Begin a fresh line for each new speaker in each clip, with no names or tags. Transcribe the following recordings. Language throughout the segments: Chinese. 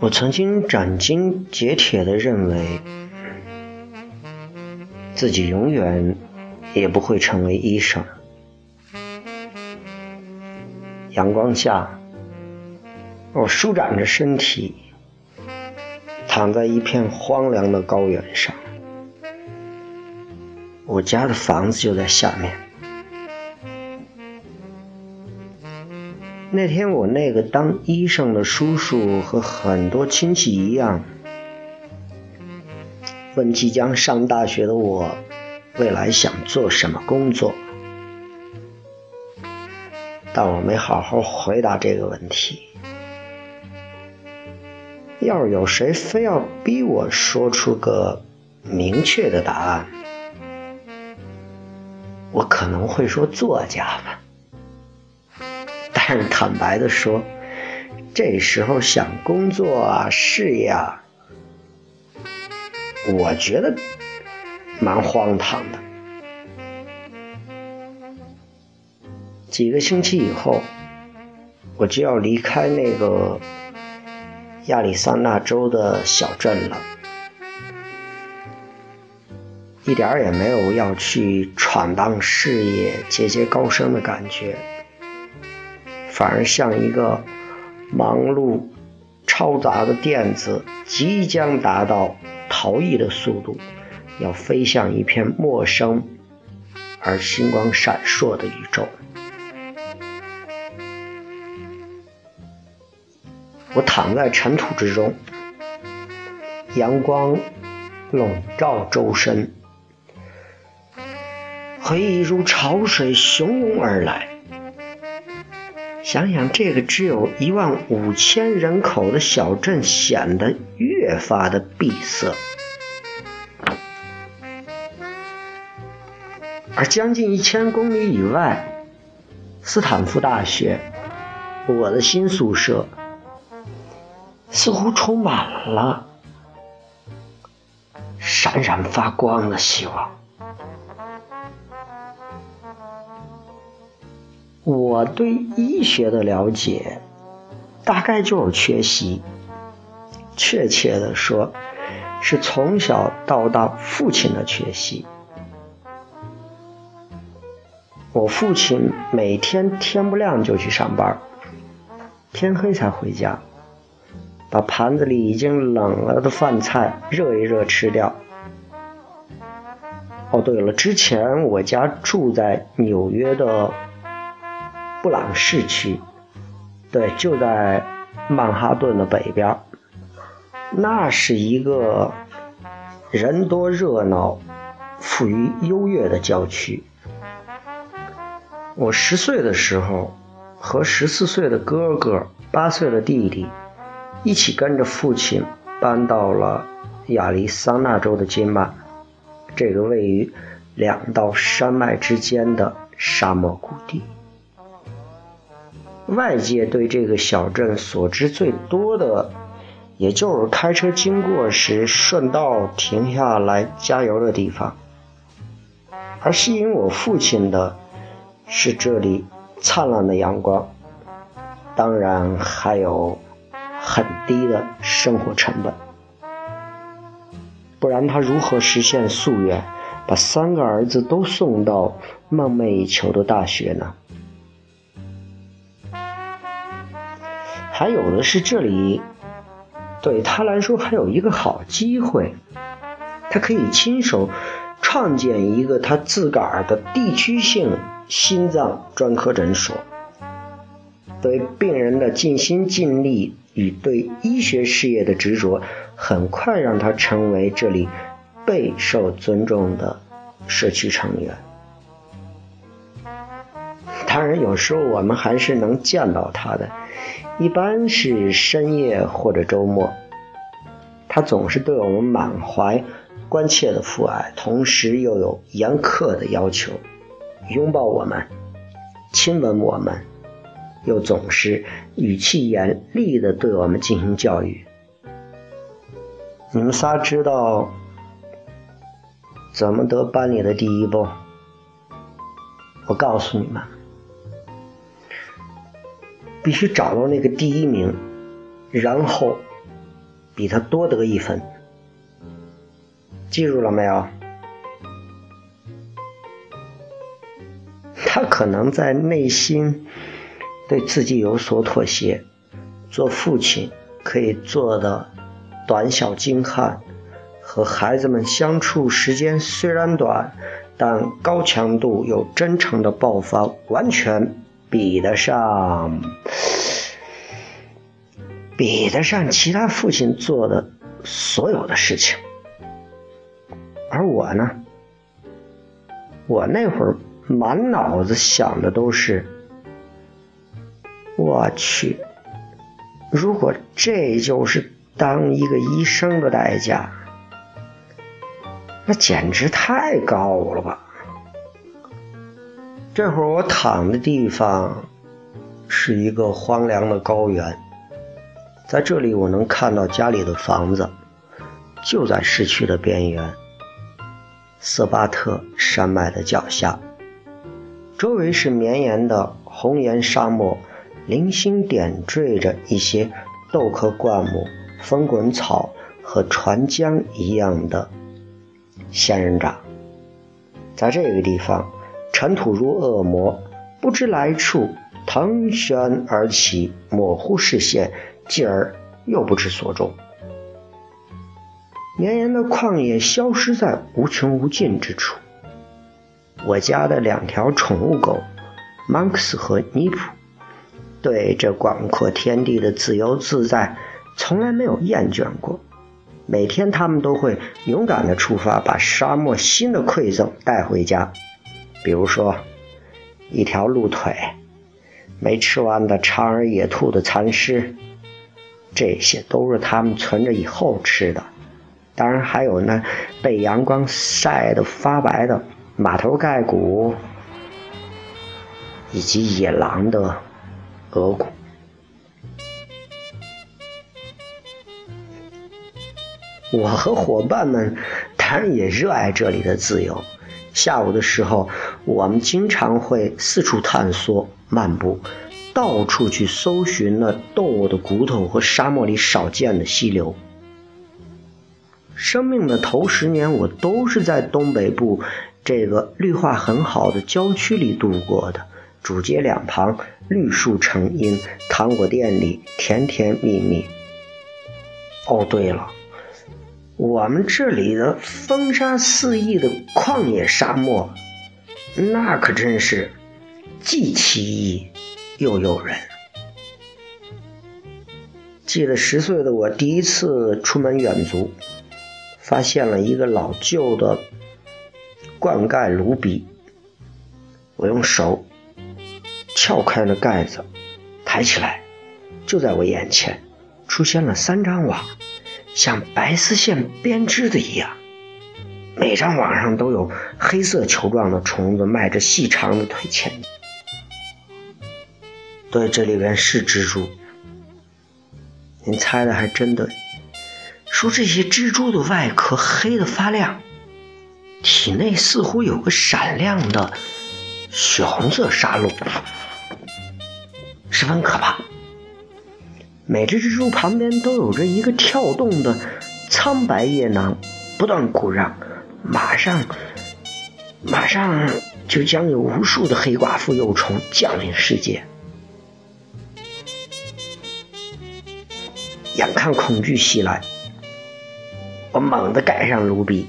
我曾经斩钉截铁地认为，自己永远也不会成为医生。阳光下，我舒展着身体，躺在一片荒凉的高原上。我家的房子就在下面。那天，我那个当医生的叔叔和很多亲戚一样，问即将上大学的我，未来想做什么工作。但我没好好回答这个问题。要是有谁非要逼我说出个明确的答案，我可能会说作家吧。但是坦白的说，这时候想工作啊、事业啊，我觉得蛮荒唐的。几个星期以后，我就要离开那个亚利桑那州的小镇了，一点儿也没有要去闯荡事业、节节高升的感觉。反而像一个忙碌、嘈杂的电子，即将达到逃逸的速度，要飞向一片陌生而星光闪烁的宇宙。我躺在尘土之中，阳光笼罩周身，回忆如潮水汹涌而来。想想这个只有一万五千人口的小镇，显得越发的闭塞。而将近一千公里以外，斯坦福大学，我的新宿舍，似乎充满了闪闪发光的希望。我对医学的了解，大概就是缺席。确切的说，是从小到大父亲的缺席。我父亲每天天不亮就去上班，天黑才回家，把盘子里已经冷了的饭菜热一热吃掉。哦，对了，之前我家住在纽约的。布朗市区，对，就在曼哈顿的北边那是一个人多热闹、富于优越的郊区。我十岁的时候，和十四岁的哥哥、八岁的弟弟一起跟着父亲搬到了亚利桑那州的金曼，这个位于两道山脉之间的沙漠谷地。外界对这个小镇所知最多的，也就是开车经过时顺道停下来加油的地方。而吸引我父亲的，是这里灿烂的阳光，当然还有很低的生活成本。不然他如何实现夙愿，把三个儿子都送到梦寐以求的大学呢？还有的是，这里对他来说还有一个好机会，他可以亲手创建一个他自个儿的地区性心脏专科诊所。对病人的尽心尽力与对医学事业的执着，很快让他成为这里备受尊重的社区成员。当然，有时候我们还是能见到他的。一般是深夜或者周末，他总是对我们满怀关切的父爱，同时又有严苛的要求，拥抱我们，亲吻我们，又总是语气严厉的对我们进行教育。你们仨知道怎么得班里的第一不？我告诉你们。必须找到那个第一名，然后比他多得一分。记住了没有？他可能在内心对自己有所妥协，做父亲可以做的短小精悍，和孩子们相处时间虽然短，但高强度又真诚的爆发，完全比得上比得上其他父亲做的所有的事情。而我呢，我那会儿。满脑子想的都是，我去，如果这就是当一个医生的代价，那简直太高了吧！这会儿我躺的地方是一个荒凉的高原，在这里我能看到家里的房子，就在市区的边缘，瑟巴特山脉的脚下。周围是绵延的红岩沙漠，零星点缀着一些豆科灌木、风滚草和船浆一样的仙人掌。在这个地方，尘土如恶魔，不知来处，腾旋而起，模糊视线，继而又不知所终。绵延的旷野消失在无穷无尽之处。我家的两条宠物狗，曼克斯和尼普，对这广阔天地的自由自在从来没有厌倦过。每天，他们都会勇敢地出发，把沙漠新的馈赠带回家。比如说，一条鹿腿，没吃完的长耳野兔的残尸，这些都是他们存着以后吃的。当然，还有那被阳光晒得发白的。马头盖骨以及野狼的额骨，我和伙伴们当然也热爱这里的自由。下午的时候，我们经常会四处探索、漫步，到处去搜寻那动物的骨头和沙漠里少见的溪流。生命的头十年，我都是在东北部。这个绿化很好的郊区里度过的，主街两旁绿树成荫，糖果店里甜甜蜜蜜。哦，对了，我们这里的风沙四溢的旷野沙漠，那可真是既奇异又诱人。记得十岁的我第一次出门远足，发现了一个老旧的。灌溉炉壁，我用手撬开了盖子，抬起来，就在我眼前出现了三张网，像白丝线编织的一样，每张网上都有黑色球状的虫子迈着细长的腿前进。对，这里边是蜘蛛，您猜的还真对，说这些蜘蛛的外壳黑的发亮。体内似乎有个闪亮的血红色沙漏，十分可怕。每只蜘蛛旁边都有着一个跳动的苍白叶囊，不断鼓胀，马上，马上就将有无数的黑寡妇幼虫降临世界。眼看恐惧袭来，我猛地盖上炉壁。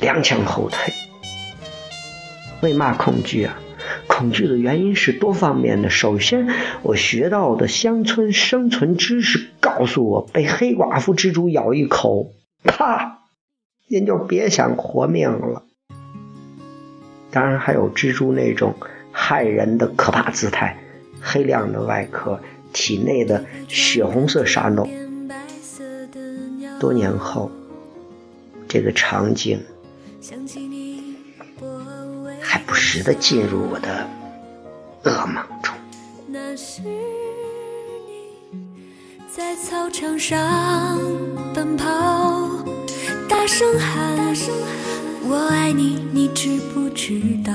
踉跄后退，为嘛恐惧啊？恐惧的原因是多方面的。首先，我学到的乡村生存知识告诉我，被黑寡妇蜘蛛咬一口，啪，您就别想活命了。当然，还有蜘蛛那种害人的可怕姿态，黑亮的外壳，体内的血红色沙漏。多年后，这个场景。时的进入我的噩梦中。那是你在操场上奔跑，大声喊，大声喊我爱你，你知不知道？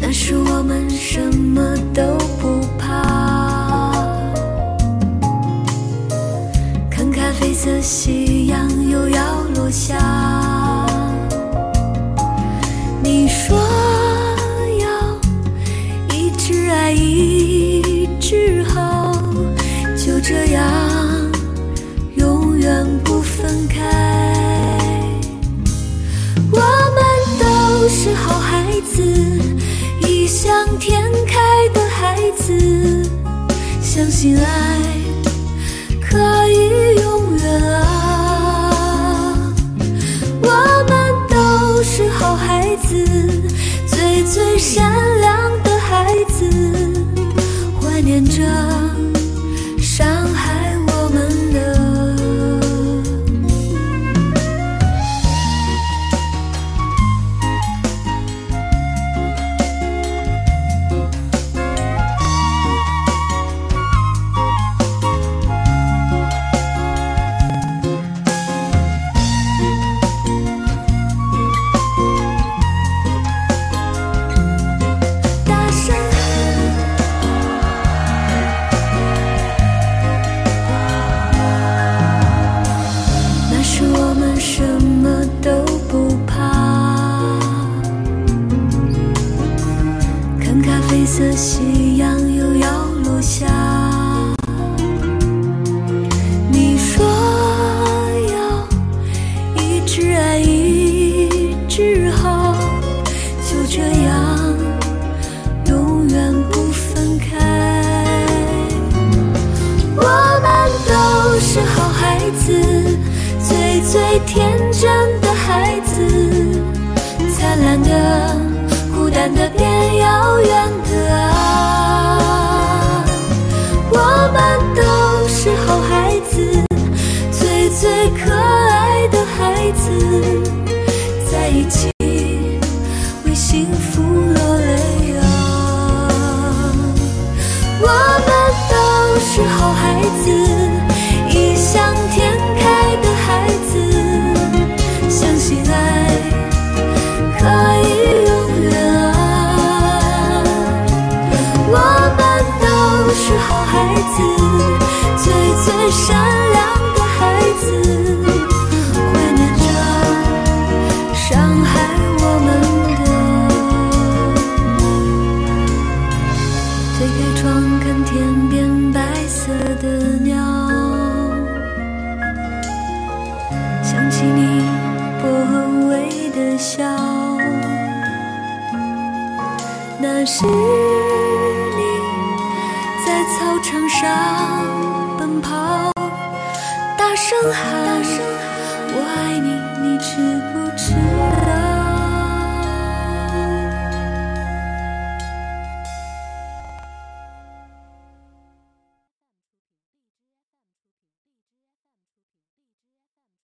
那是我们什么都不怕，看咖啡色
夕阳又要落下。是好孩子，异想天开的孩子，相信爱可以永远啊！我们都是好孩子，最最善良的孩子，怀念着最天真的孩子，灿烂的、孤单的变遥远的啊。我们都是好孩子，最最可爱的孩子，在一起是好孩子，最最善良的孩子，怀念着伤害我们的。推开窗，看天边白色的鸟，想起你薄微的笑，那是操场上奔跑，大声喊：“我爱你，你知不知道？”